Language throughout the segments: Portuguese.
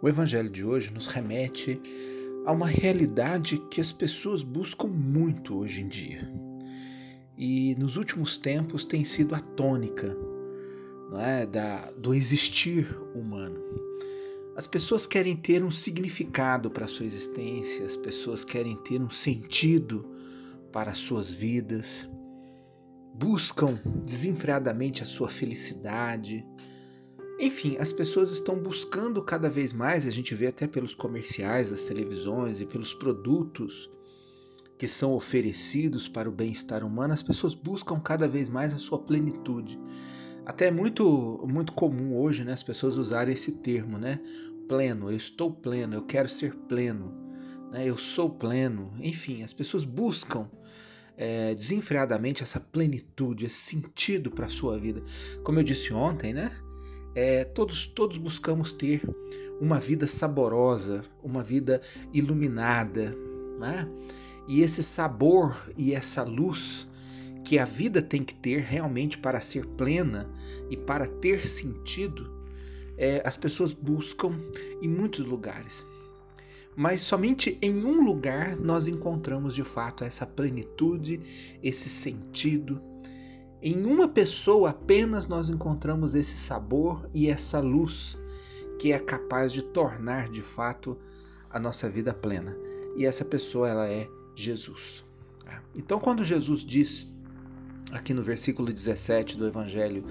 O Evangelho de hoje nos remete a uma realidade que as pessoas buscam muito hoje em dia. E nos últimos tempos tem sido a tônica é, da, do existir humano. As pessoas querem ter um significado para a sua existência, as pessoas querem ter um sentido para as suas vidas, buscam desenfreadamente a sua felicidade, enfim, as pessoas estão buscando cada vez mais, a gente vê até pelos comerciais das televisões e pelos produtos que são oferecidos para o bem-estar humano, as pessoas buscam cada vez mais a sua plenitude. Até é muito, muito comum hoje né, as pessoas usarem esse termo, né? Pleno, eu estou pleno, eu quero ser pleno, né, eu sou pleno. Enfim, as pessoas buscam é, desenfreadamente essa plenitude, esse sentido para a sua vida. Como eu disse ontem, né? É, todos, todos buscamos ter uma vida saborosa, uma vida iluminada, né? E esse sabor e essa luz que a vida tem que ter realmente para ser plena e para ter sentido, é, as pessoas buscam em muitos lugares. Mas somente em um lugar nós encontramos de fato essa plenitude, esse sentido, em uma pessoa apenas nós encontramos esse sabor e essa luz que é capaz de tornar de fato a nossa vida plena. E essa pessoa ela é Jesus. Então quando Jesus diz aqui no versículo 17 do Evangelho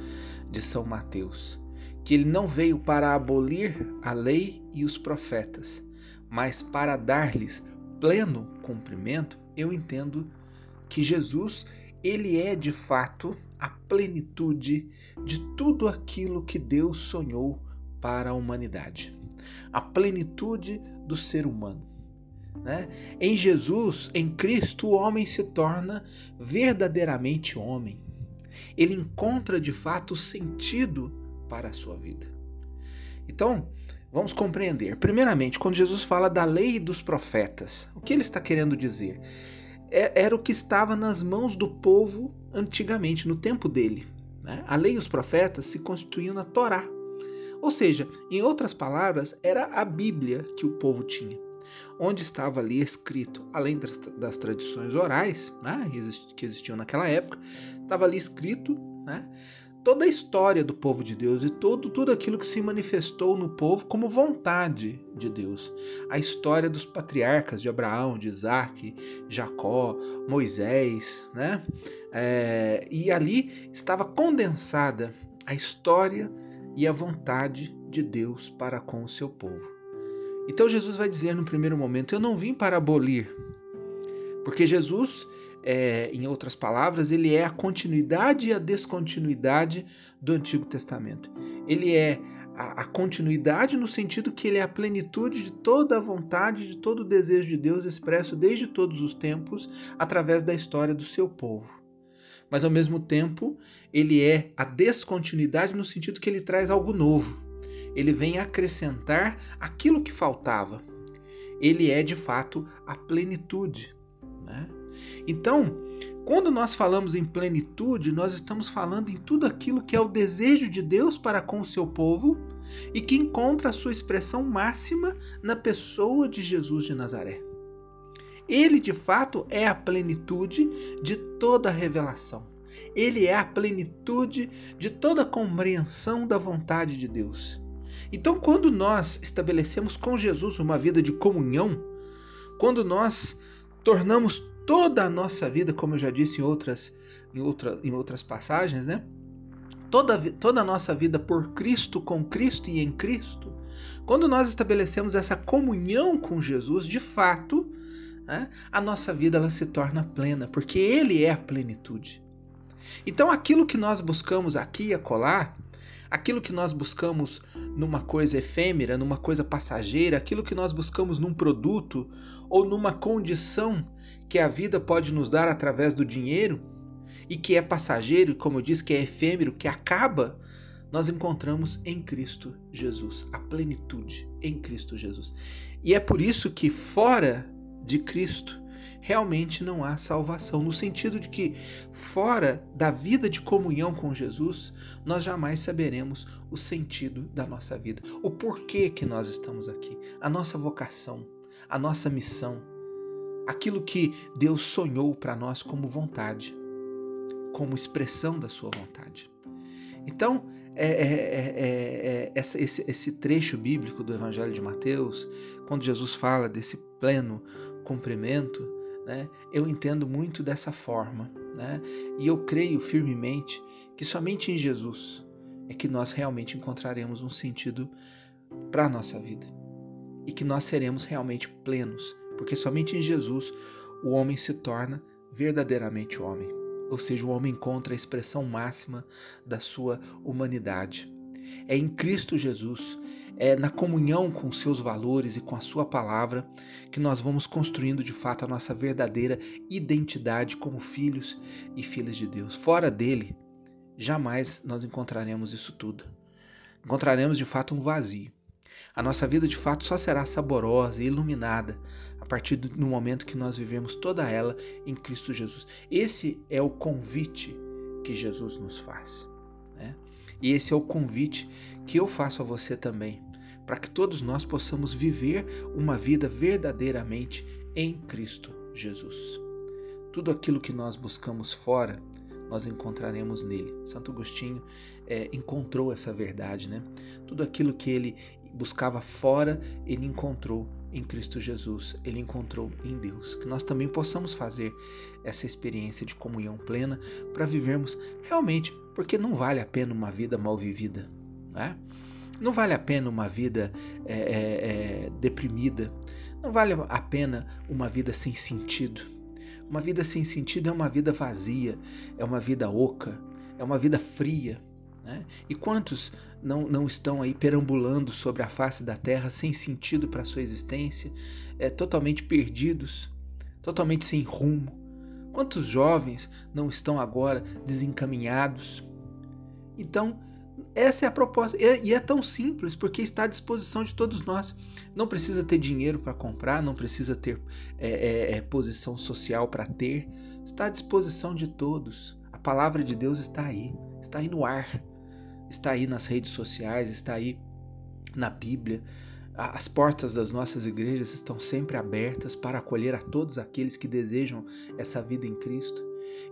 de São Mateus que ele não veio para abolir a lei e os profetas, mas para dar-lhes pleno cumprimento, eu entendo que Jesus ele é de fato a plenitude de tudo aquilo que Deus sonhou para a humanidade. A plenitude do ser humano. Né? Em Jesus, em Cristo, o homem se torna verdadeiramente homem. Ele encontra de fato sentido para a sua vida. Então, vamos compreender. Primeiramente, quando Jesus fala da lei dos profetas, o que ele está querendo dizer? É, era o que estava nas mãos do povo antigamente, no tempo dele. Né? A lei e os profetas se constituíam na Torá. Ou seja, em outras palavras, era a Bíblia que o povo tinha, onde estava ali escrito, além das, das tradições orais né, que existiam naquela época, estava ali escrito né, toda a história do povo de Deus e todo, tudo aquilo que se manifestou no povo como vontade de Deus. A história dos patriarcas de Abraão, de Isaac, Jacó, Moisés, né? É, e ali estava condensada a história e a vontade de Deus para com o seu povo. Então Jesus vai dizer no primeiro momento: Eu não vim para abolir, porque Jesus é, em outras palavras, ele é a continuidade e a descontinuidade do Antigo Testamento. Ele é a, a, continuidade no sentido que ele é a plenitude de toda a vontade, de todo o desejo de Deus expresso desde todos os tempos através da história do seu povo. Mas ao mesmo tempo, ele é a descontinuidade no sentido que ele traz algo novo. Ele vem acrescentar aquilo que faltava. Ele é de fato a plenitude. Né? Então, quando nós falamos em plenitude, nós estamos falando em tudo aquilo que é o desejo de Deus para com o seu povo e que encontra a sua expressão máxima na pessoa de Jesus de Nazaré. Ele, de fato, é a plenitude de toda a revelação. Ele é a plenitude de toda a compreensão da vontade de Deus. Então, quando nós estabelecemos com Jesus uma vida de comunhão, quando nós tornamos toda a nossa vida, como eu já disse em outras, em, outra, em outras passagens, né? Toda, toda a nossa vida por Cristo, com Cristo e em Cristo, quando nós estabelecemos essa comunhão com Jesus, de fato, né, a nossa vida ela se torna plena, porque Ele é a plenitude. Então, aquilo que nós buscamos aqui e acolá, aquilo que nós buscamos numa coisa efêmera, numa coisa passageira, aquilo que nós buscamos num produto ou numa condição que a vida pode nos dar através do dinheiro e que é passageiro, como eu disse, que é efêmero, que acaba, nós encontramos em Cristo Jesus, a plenitude em Cristo Jesus. E é por isso que fora de Cristo realmente não há salvação, no sentido de que, fora da vida de comunhão com Jesus, nós jamais saberemos o sentido da nossa vida, o porquê que nós estamos aqui, a nossa vocação, a nossa missão, aquilo que Deus sonhou para nós como vontade, como expressão da sua vontade. Então, é, é, é, esse, esse trecho bíblico do Evangelho de Mateus, quando Jesus fala desse pleno cumprimento, né, eu entendo muito dessa forma. Né, e eu creio firmemente que somente em Jesus é que nós realmente encontraremos um sentido para a nossa vida e que nós seremos realmente plenos, porque somente em Jesus o homem se torna verdadeiramente homem ou seja, o homem encontra a expressão máxima da sua humanidade. É em Cristo Jesus, é na comunhão com seus valores e com a sua palavra que nós vamos construindo de fato a nossa verdadeira identidade como filhos e filhas de Deus. Fora dele, jamais nós encontraremos isso tudo. Encontraremos de fato um vazio. A nossa vida de fato só será saborosa e iluminada a partir do momento que nós vivemos toda ela em Cristo Jesus. Esse é o convite que Jesus nos faz. Né? E esse é o convite que eu faço a você também, para que todos nós possamos viver uma vida verdadeiramente em Cristo Jesus. Tudo aquilo que nós buscamos fora, nós encontraremos nele. Santo Agostinho é, encontrou essa verdade, né? Tudo aquilo que ele buscava fora, ele encontrou em Cristo Jesus, ele encontrou em Deus. Que nós também possamos fazer essa experiência de comunhão plena para vivermos realmente, porque não vale a pena uma vida mal vivida, né? não vale a pena uma vida é, é, é, deprimida, não vale a pena uma vida sem sentido. Uma vida sem sentido é uma vida vazia, é uma vida oca, é uma vida fria, né? E quantos não, não estão aí perambulando sobre a face da terra sem sentido para sua existência, é, totalmente perdidos, totalmente sem rumo? Quantos jovens não estão agora desencaminhados? Então, essa é a proposta. E é tão simples porque está à disposição de todos nós. Não precisa ter dinheiro para comprar, não precisa ter é, é, é posição social para ter. Está à disposição de todos. A palavra de Deus está aí, está aí no ar está aí nas redes sociais, está aí na Bíblia. As portas das nossas igrejas estão sempre abertas para acolher a todos aqueles que desejam essa vida em Cristo.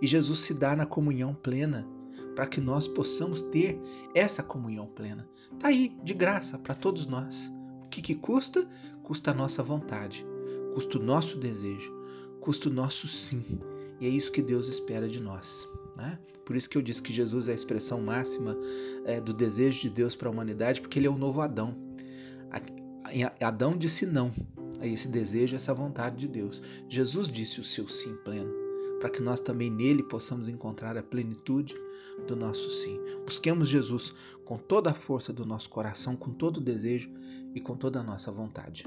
E Jesus se dá na comunhão plena para que nós possamos ter essa comunhão plena. Está aí, de graça, para todos nós. O que, que custa? Custa a nossa vontade, custa o nosso desejo, custa o nosso sim. E é isso que Deus espera de nós. Né? Por isso que eu disse que Jesus é a expressão máxima é, do desejo de Deus para a humanidade, porque ele é o novo Adão. Adão disse não a esse desejo, a essa vontade de Deus. Jesus disse o seu sim pleno, para que nós também nele possamos encontrar a plenitude do nosso sim. Busquemos Jesus com toda a força do nosso coração, com todo o desejo e com toda a nossa vontade.